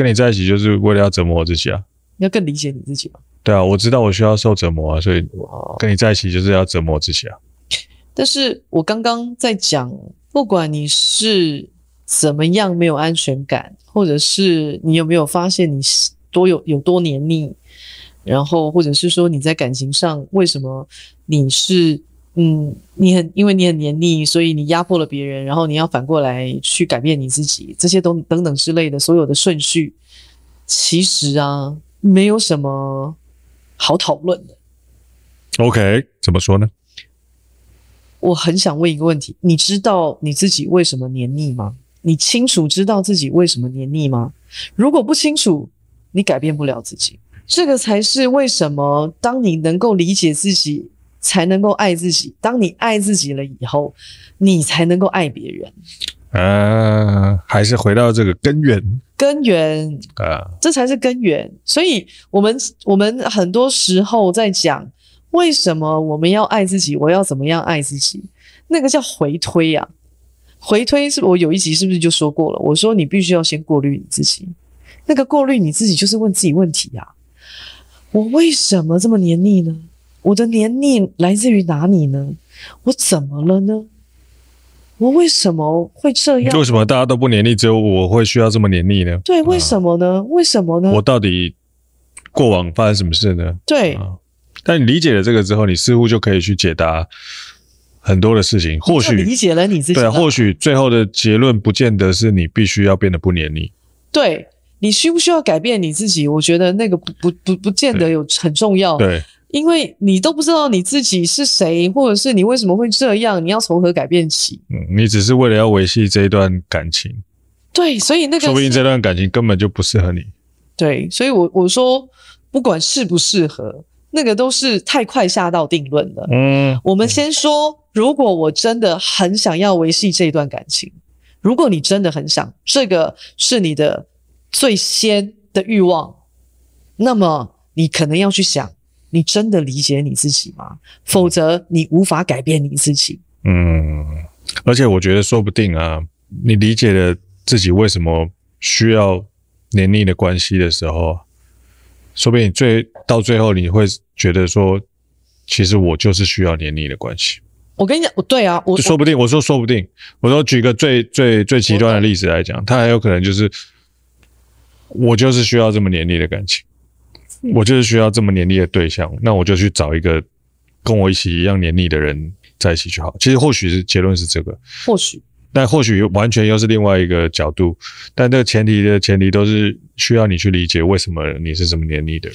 跟你在一起就是为了要折磨我自己啊！你要更理解你自己嘛？对啊，我知道我需要受折磨啊，所以跟你在一起就是要折磨自己啊。但是我刚刚在讲，不管你是怎么样没有安全感，或者是你有没有发现你多有有多黏腻，然后或者是说你在感情上为什么你是。嗯，你很因为你很黏腻，所以你压迫了别人，然后你要反过来去改变你自己，这些都等等之类的所有的顺序，其实啊，没有什么好讨论的。OK，怎么说呢？我很想问一个问题：你知道你自己为什么黏腻吗？你清楚知道自己为什么黏腻吗？如果不清楚，你改变不了自己。这个才是为什么当你能够理解自己。才能够爱自己。当你爱自己了以后，你才能够爱别人。啊，还是回到这个根源。根源啊，这才是根源。所以，我们我们很多时候在讲为什么我们要爱自己，我要怎么样爱自己？那个叫回推啊。回推是我有一集是不是就说过了？我说你必须要先过滤你自己。那个过滤你自己，就是问自己问题呀。我为什么这么黏腻呢？我的黏腻来自于哪里呢？我怎么了呢？我为什么会这样？为什么大家都不黏腻，只有我会需要这么黏腻呢？对，为什么呢？为什么呢？我到底过往发生什么事呢？对。但你理解了这个之后，你似乎就可以去解答很多的事情。或许理解了你自己，对，或许最后的结论不见得是你必须要变得不黏腻。对，你需不需要改变你自己？我觉得那个不不不不见得有很重要。对，因为你都不知道你自己是谁，或者是你为什么会这样，你要从何改变起？嗯，你只是为了要维系这一段感情。对，所以那个说不定这段感情根本就不适合你。对，所以我我说，不管适不适合，那个都是太快下到定论了。嗯，我们先说，如果我真的很想要维系这段感情，如果你真的很想，这个是你的最先的欲望，那么你可能要去想，你真的理解你自己吗？否则你无法改变你自己。嗯，而且我觉得说不定啊，你理解了自己为什么需要黏腻的关系的时候，说不定你最到最后你会觉得说，其实我就是需要黏腻的关系。我跟你讲，对啊，我说不定，我说说不定，我说举个最最最极端的例子来讲，他很有可能就是我就是需要这么黏腻的感情，我就是需要这么黏腻的对象，那我就去找一个跟我一起一样黏腻的人在一起就好。其实或许是结论是这个，或许，但或许完全又是另外一个角度。但这个前提的前提都是需要你去理解为什么你是这么黏腻的。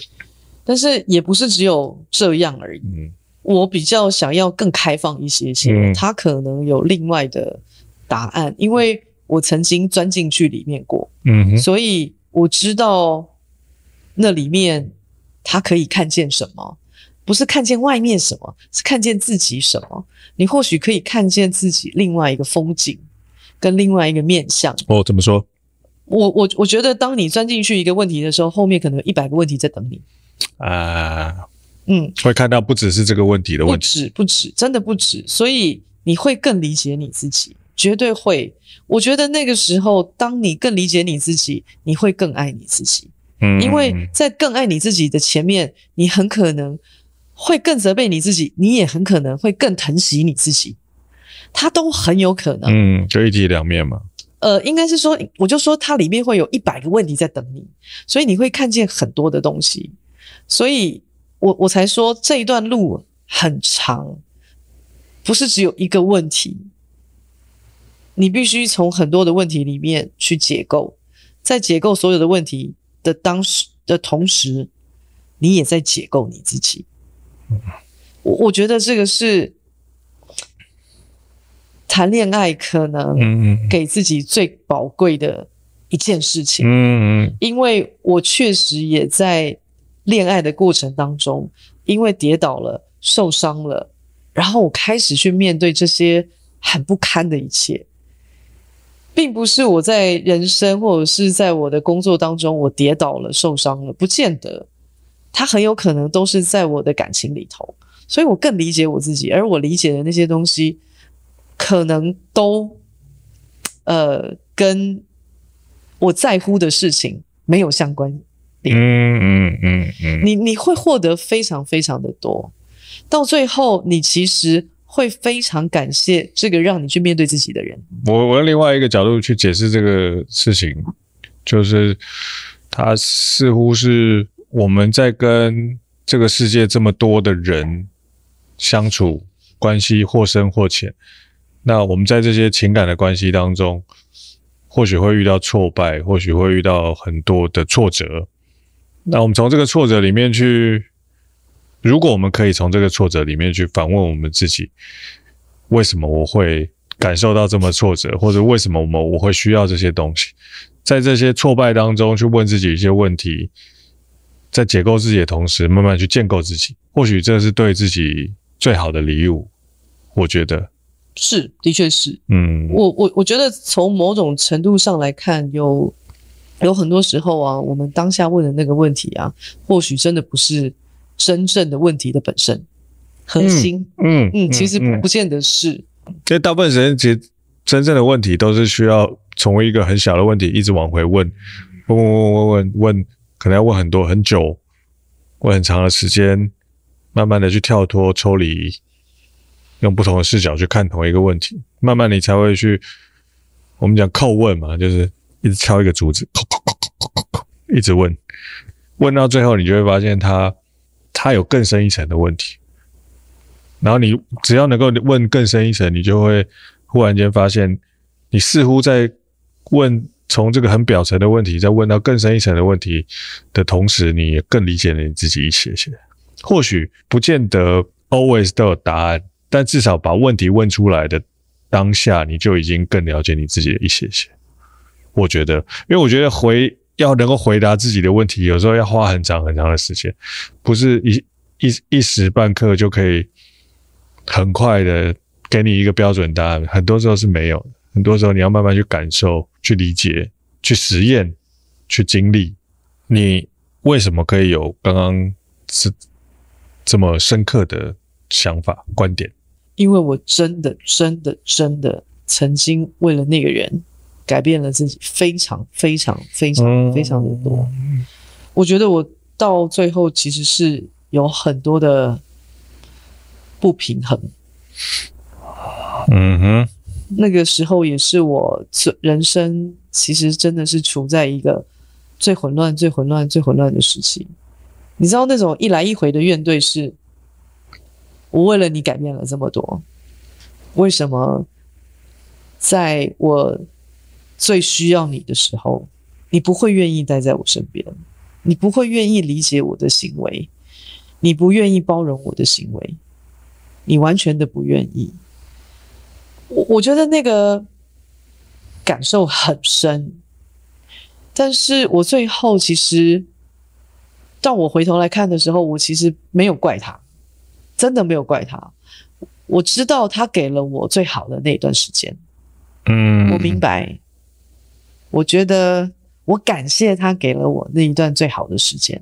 但是也不是只有这样而已。嗯。我比较想要更开放一些些，嗯，他可能有另外的答案，因为我曾经钻进去里面过，嗯，所以我知道那里面他可以看见什么，不是看见外面什么，是看见自己什么。你或许可以看见自己另外一个风景，跟另外一个面相。哦，怎么说？我我我觉得，当你钻进去一个问题的时候，后面可能有一百个问题在等你。啊。嗯，会看到不只是这个问题的问题，不止不止，真的不止，所以你会更理解你自己，绝对会。我觉得那个时候，当你更理解你自己，你会更爱你自己。嗯，因为在更爱你自己的前面，你很可能会更责备你自己，你也很可能会更疼惜你自己，它都很有可能。嗯，就一体两面嘛。呃，应该是说，我就说它里面会有一百个问题在等你，所以你会看见很多的东西，所以。我我才说这一段路很长，不是只有一个问题，你必须从很多的问题里面去解构，在解构所有的问题的当时的同时，你也在解构你自己。我我觉得这个是谈恋爱可能给自己最宝贵的一件事情。嗯嗯，因为我确实也在。恋爱的过程当中，因为跌倒了、受伤了，然后我开始去面对这些很不堪的一切，并不是我在人生或者是在我的工作当中我跌倒了、受伤了，不见得，它很有可能都是在我的感情里头，所以我更理解我自己，而我理解的那些东西，可能都，呃，跟我在乎的事情没有相关。嗯嗯嗯嗯，你你会获得非常非常的多，到最后你其实会非常感谢这个让你去面对自己的人。我我用另外一个角度去解释这个事情，就是他似乎是我们在跟这个世界这么多的人相处，关系或深或浅，那我们在这些情感的关系当中，或许会遇到挫败，或许会遇到很多的挫折。那我们从这个挫折里面去，如果我们可以从这个挫折里面去反问我们自己，为什么我会感受到这么挫折，或者为什么我们我会需要这些东西，在这些挫败当中去问自己一些问题，在解构自己的同时，慢慢去建构自己，或许这是对自己最好的礼物。我觉得是，的确是。嗯，我我我觉得从某种程度上来看，有。有很多时候啊，我们当下问的那个问题啊，或许真的不是真正的问题的本身核心。嗯嗯，嗯，其实不不见得是。因为大部分时间，其实真正的问题都是需要从一个很小的问题一直往回问，问问问问问问，可能要问很多很久，问很长的时间，慢慢的去跳脱抽离，用不同的视角去看同一个问题，慢慢你才会去，我们讲叩问嘛，就是。一直敲一个竹子，叩叩叩叩叩叩一直问，问到最后，你就会发现他他有更深一层的问题。然后你只要能够问更深一层，你就会忽然间发现，你似乎在问从这个很表层的问题，再问到更深一层的问题的同时，你也更理解了你自己一些些。或许不见得 always 都有答案，但至少把问题问出来的当下，你就已经更了解你自己的一些些。我觉得，因为我觉得回要能够回答自己的问题，有时候要花很长很长的时间，不是一一一时半刻就可以很快的给你一个标准答案。很多时候是没有的，很多时候你要慢慢去感受、去理解、去实验、去经历。你为什么可以有刚刚是这么深刻的想法、观点？因为我真的、真的、真的曾经为了那个人。改变了自己非常非常非常非常的多，我觉得我到最后其实是有很多的不平衡。嗯哼，那个时候也是我人生其实真的是处在一个最混乱、最混乱、最混乱的时期。你知道那种一来一回的怨怼是，我为了你改变了这么多，为什么在我最需要你的时候，你不会愿意待在我身边，你不会愿意理解我的行为，你不愿意包容我的行为，你完全的不愿意。我我觉得那个感受很深，但是我最后其实，当我回头来看的时候，我其实没有怪他，真的没有怪他。我知道他给了我最好的那段时间，嗯，我明白。我觉得我感谢他给了我那一段最好的时间，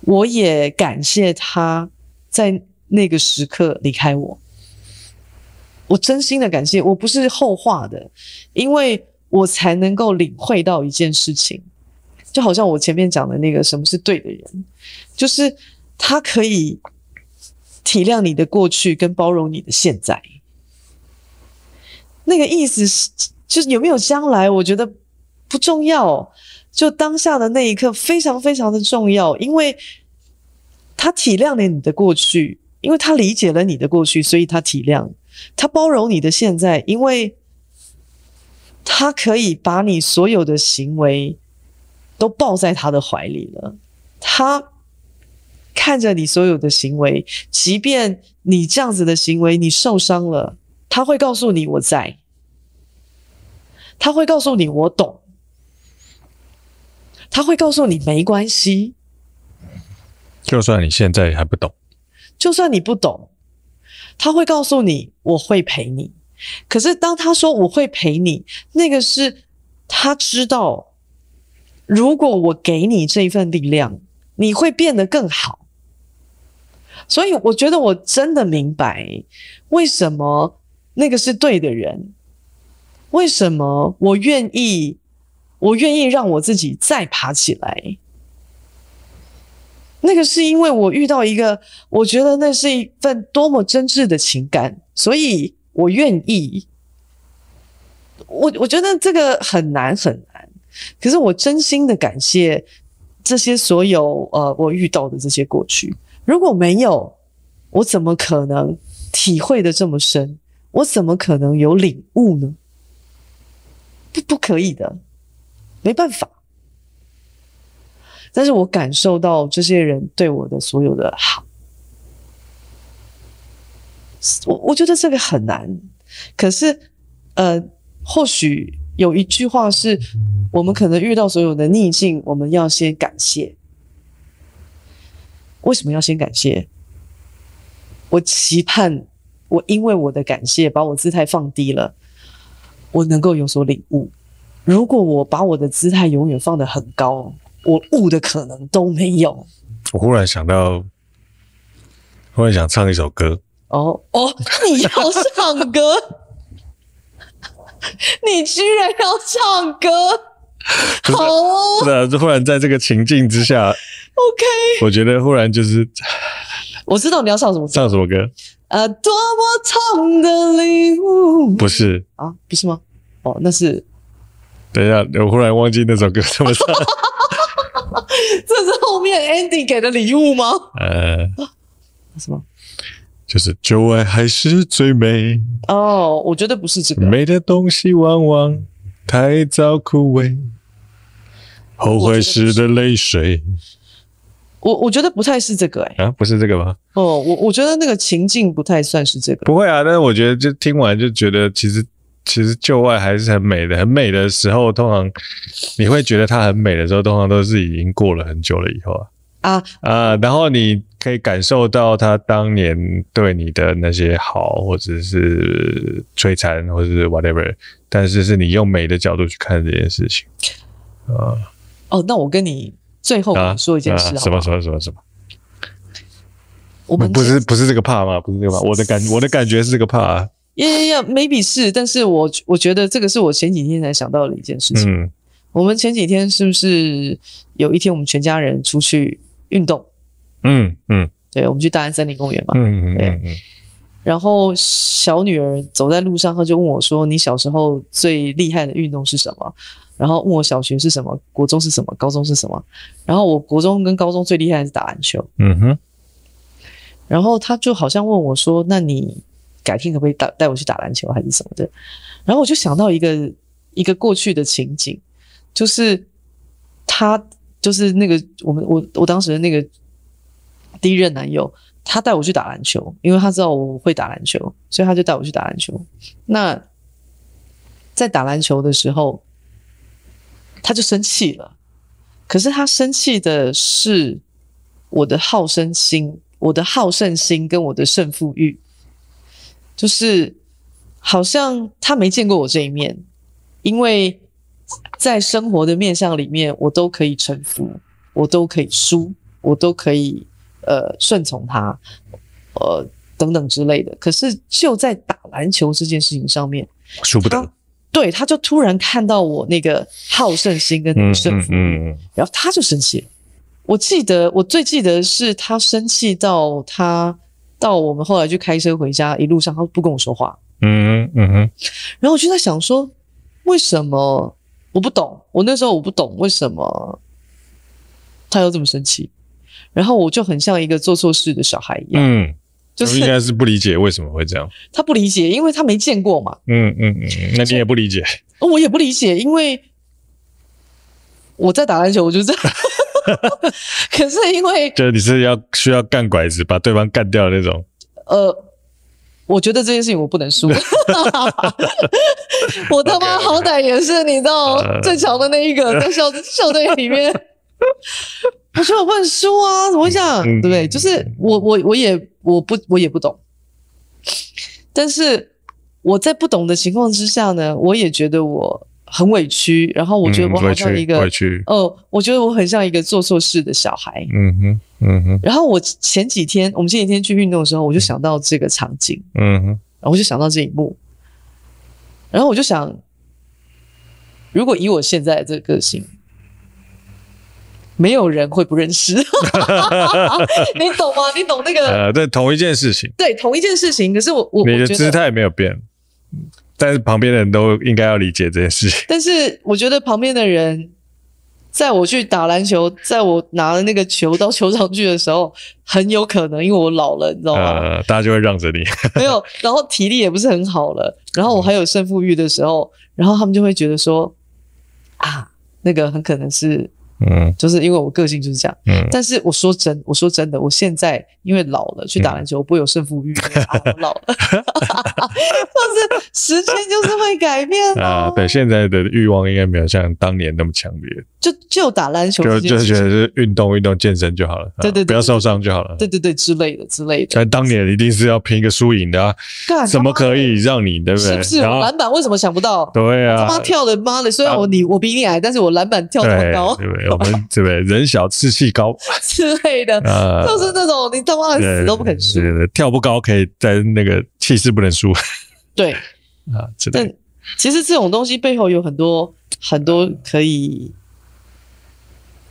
我也感谢他在那个时刻离开我。我真心的感谢，我不是后话的，因为我才能够领会到一件事情，就好像我前面讲的那个什么是对的人，就是他可以体谅你的过去跟包容你的现在，那个意思是。就是有没有将来，我觉得不重要。就当下的那一刻，非常非常的重要，因为他体谅了你的过去，因为他理解了你的过去，所以他体谅，他包容你的现在，因为他可以把你所有的行为都抱在他的怀里了。他看着你所有的行为，即便你这样子的行为你受伤了，他会告诉你我在。他会告诉你我懂，他会告诉你没关系，就算你现在还不懂，就算你不懂，他会告诉你我会陪你。可是当他说我会陪你，那个是他知道，如果我给你这一份力量，你会变得更好。所以我觉得我真的明白为什么那个是对的人。为什么我愿意？我愿意让我自己再爬起来。那个是因为我遇到一个，我觉得那是一份多么真挚的情感，所以我愿意。我我觉得这个很难很难，可是我真心的感谢这些所有呃我遇到的这些过去。如果没有，我怎么可能体会的这么深？我怎么可能有领悟呢？不，不可以的，没办法。但是我感受到这些人对我的所有的好，我我觉得这个很难。可是，呃，或许有一句话是：我们可能遇到所有的逆境，我们要先感谢。为什么要先感谢？我期盼我因为我的感谢，把我姿态放低了。我能够有所领悟。如果我把我的姿态永远放得很高，我悟的可能都没有。我忽然想到，忽然想唱一首歌。哦哦，你要唱歌？你居然要唱歌？好哦。是啊，就忽然在这个情境之下，OK。我觉得忽然就是，我知道你要唱什么歌。唱什么歌？啊，多么痛的礼物？不是啊，不是吗？哦，那是。等一下，我忽然忘记那首歌怎么唱。这是后面 Andy 给的礼物吗？呃，什么？就是旧爱还是最美。哦，我觉得不是这个。美的东西往往太早枯萎，后悔时的泪水。我我觉得不太是这个哎、欸、啊，不是这个吗？哦，我我觉得那个情境不太算是这个。不会啊，但是我觉得就听完就觉得其实其实旧爱还是很美的，很美的时候，通常你会觉得它很美的时候，通常都是已经过了很久了以后啊啊啊，然后你可以感受到他当年对你的那些好，或者是摧残，或者是 whatever，但是是你用美的角度去看这件事情啊。哦，那我跟你。最后说一件事好好，什么什么什么什么？我们不是不是这个怕吗？不是这个怕，我的感 我的感觉是这个怕啊。呀呀呀，maybe 是，但是我我觉得这个是我前几天才想到的一件事情。嗯，我们前几天是不是有一天我们全家人出去运动？嗯嗯，对，我们去大安森林公园嘛。嗯嗯嗯嗯。然后小女儿走在路上，她就问我说：“你小时候最厉害的运动是什么？”然后问我小学是什么，国中是什么，高中是什么？然后我国中跟高中最厉害的是打篮球。嗯哼。然后他就好像问我说：“那你改天可不可以带带我去打篮球，还是什么的？”然后我就想到一个一个过去的情景，就是他就是那个我们我我当时的那个第一任男友，他带我去打篮球，因为他知道我会打篮球，所以他就带我去打篮球。那在打篮球的时候。他就生气了，可是他生气的是我的好胜心，我的好胜心跟我的胜负欲，就是好像他没见过我这一面，因为在生活的面相里面，我都可以臣服，我都可以输，我都可以呃顺从他，呃等等之类的。可是就在打篮球这件事情上面，输不得。对，他就突然看到我那个好胜心跟那个胜负，嗯嗯，然后他就生气了。我记得，我最记得是他生气到他到我们后来就开车回家，一路上他不跟我说话，嗯嗯嗯。然后我就在想说，为什么我不懂？我那时候我不懂为什么他要这么生气。然后我就很像一个做错事的小孩一样，嗯。就是应该是不理解为什么会这样。他不理解，因为他没见过嘛。嗯嗯嗯，那你也不理解。我也不理解，因为我在打篮球，我就这样。可是因为，就是你是要需要干拐子把对方干掉的那种。呃，我觉得这件事情我不能输。我他妈好歹也是你知道最强的那一个，在校校队里面。我说我不能输啊，怎么会这样？对不对？就是我我我也我不我也不懂，但是我在不懂的情况之下呢，我也觉得我很委屈，然后我觉得我好像一个委屈，哦，我觉得我很像一个做错事的小孩。嗯哼，嗯哼。然后我前几天我们前几天去运动的时候，我就想到这个场景，嗯哼，然后我就想到这一幕，然后我就想，如果以我现在的这个个性。没有人会不认识，你懂吗？你懂那个？呃，对，同一件事情，对，同一件事情。可是我，我，你的姿态没有变，但是旁边的人都应该要理解这件事情。但是我觉得旁边的人，在我去打篮球，在我拿了那个球到球场去的时候，很有可能因为我老了，你知道吗？呃，大家就会让着你。没有，然后体力也不是很好了，然后我还有胜负欲的时候，然后他们就会觉得说，啊，那个很可能是。嗯，就是因为我个性就是这样。嗯，但是我说真，我说真的，我现在因为老了，去打篮球我不会有胜负欲。啊，我老了，就是时间就是会改变啊。对，现在的欲望应该没有像当年那么强烈。就就打篮球，就就是觉得是运动运动健身就好了。对对，不要受伤就好了。对对对，之类的之类的。但当年一定是要拼一个输赢的啊！怎么可以让你对不对？是不是？篮板为什么想不到？对啊，他妈跳的妈的！虽然我你我比你矮，但是我篮板跳这么高。我们对不对？人小志气高 之类的，就是那种你他妈死都不肯输，跳不高可以在那个气势不能输。对 啊，但其实这种东西背后有很多很多可以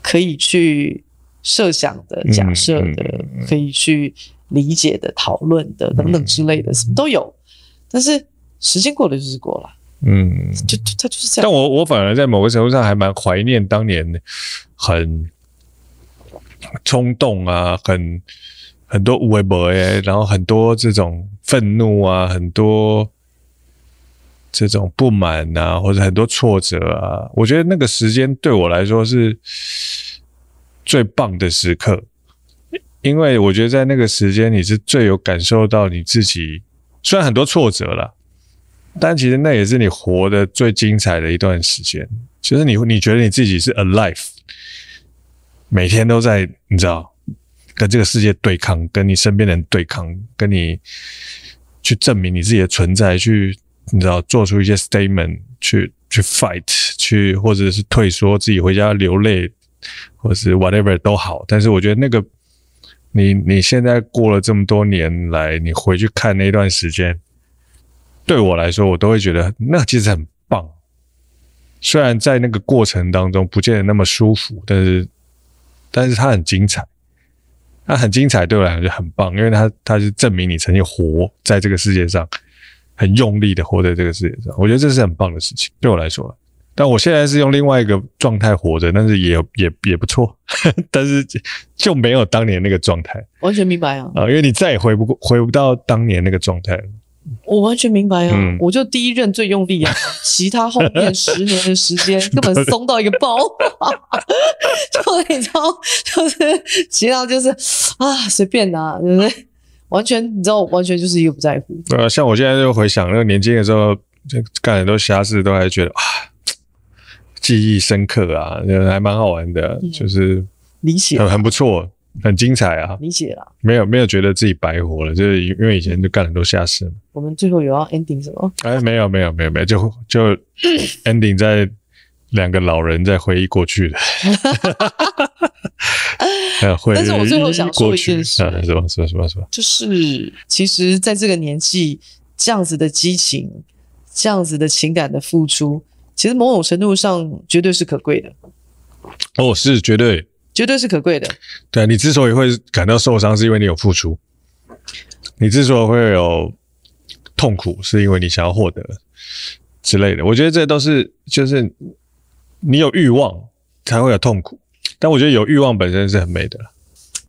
可以去设想的、假设的，可以去理解的、讨论的等等之类的，什么都有。但是时间过了就是过了。嗯，就他就是这样。但我我反而在某个程度上还蛮怀念当年很冲动啊，很很多无为博哎，然后很多这种愤怒啊，很多这种不满啊，或者很多挫折啊，我觉得那个时间对我来说是最棒的时刻，因为我觉得在那个时间你是最有感受到你自己，虽然很多挫折啦，但其实那也是你活得最精彩的一段时间。其实你你觉得你自己是 alive，每天都在你知道跟这个世界对抗，跟你身边人对抗，跟你去证明你自己的存在，去。你知道，做出一些 statement 去去 fight，去或者是退缩，自己回家流泪，或是 whatever 都好。但是我觉得那个，你你现在过了这么多年来，你回去看那段时间，对我来说，我都会觉得那其实很棒。虽然在那个过程当中不见得那么舒服，但是但是它很精彩，它很精彩，对我来说就很棒，因为它它是证明你曾经活在这个世界上。很用力的活在这个世界上，我觉得这是很棒的事情，对我来说。但我现在是用另外一个状态活着，但是也也也不错，但是就没有当年那个状态。完全明白啊！啊，因为你再也回不过，回不到当年那个状态了。我完全明白啊！嗯、我就第一任最用力啊，其他后面十年的时间 根本松到一个包，就你知道，就是其他就是啊，随便拿，对不对？完全，你知道，完全就是一个不在乎。呃，像我现在就回想那个年轻的时候，干很多瞎事，都还觉得啊，记忆深刻啊，还蛮好玩的，嗯、就是理解很很不错，很精彩啊。理解了，没有没有觉得自己白活了，就是因为以前就干很多下事嘛。我们最后有要 ending 什么？哎，没有没有没有没有，就就 ending 在两个老人在回忆过去的。但是我最后想说一件事，啊、什么什么什么什么，就是其实在这个年纪，这样子的激情，这样子的情感的付出，其实某种程度上绝对是可贵的。哦，是绝对，绝对是可贵的。对，你之所以会感到受伤，是因为你有付出；你之所以会有痛苦，是因为你想要获得之类的。我觉得这都是，就是你有欲望才会有痛苦。但我觉得有欲望本身是很美的，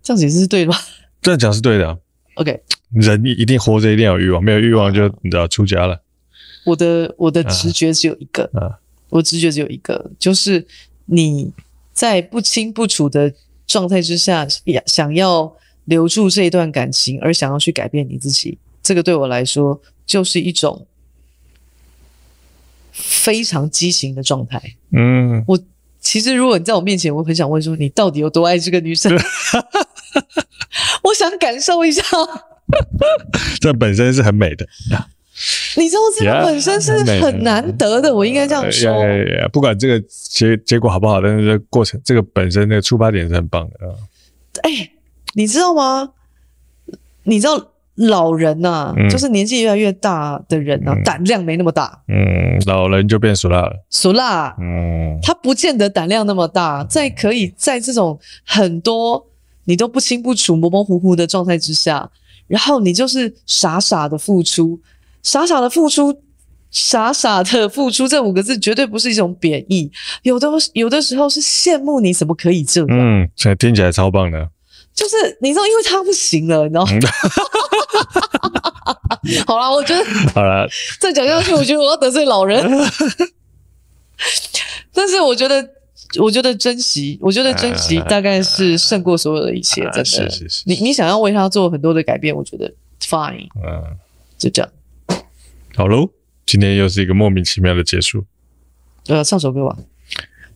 这样子是对的吗？这样讲是对的。OK，人一定活着一定要有欲望，没有欲望就你知道出家了。我的我的直觉只有一个，啊，我直觉只有一个，就是你在不清不楚的状态之下，想要留住这一段感情，而想要去改变你自己，这个对我来说就是一种非常畸形的状态。嗯，我。其实，如果你在我面前，我很想问说，你到底有多爱这个女生？我想感受一下。这本身是很美的，你知道这个本身是很难得的，我应该这样说。Yeah, 不管这个结结果好不好，但是这个过程，这个本身的出发点是很棒的啊。哎，你知道吗？你知道？老人呐、啊，嗯、就是年纪越来越大的人呐、啊，嗯、胆量没那么大。嗯，老人就变俗辣了。俗辣。嗯，他不见得胆量那么大，在可以在这种很多你都不清不楚、模模糊糊的状态之下，然后你就是傻傻的付出，傻傻的付出，傻傻的付出，这五个字绝对不是一种贬义，有的有的时候是羡慕你怎么可以这样。嗯，听起来超棒的。就是你知道，因为他不行了，你知道吗？好了，我觉得好了，再讲下去，我觉得我要得罪老人。但是我觉得，我觉得珍惜，我觉得珍惜大概是胜过所有的一切。真的，是是是。你你想要为他做很多的改变，我觉得 fine。嗯，就这样。好喽，今天又是一个莫名其妙的结束。呃，唱首歌吧。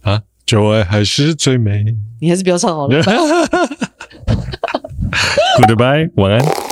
啊，旧爱还是最美。你还是不要唱好了。Goodbye，晚安。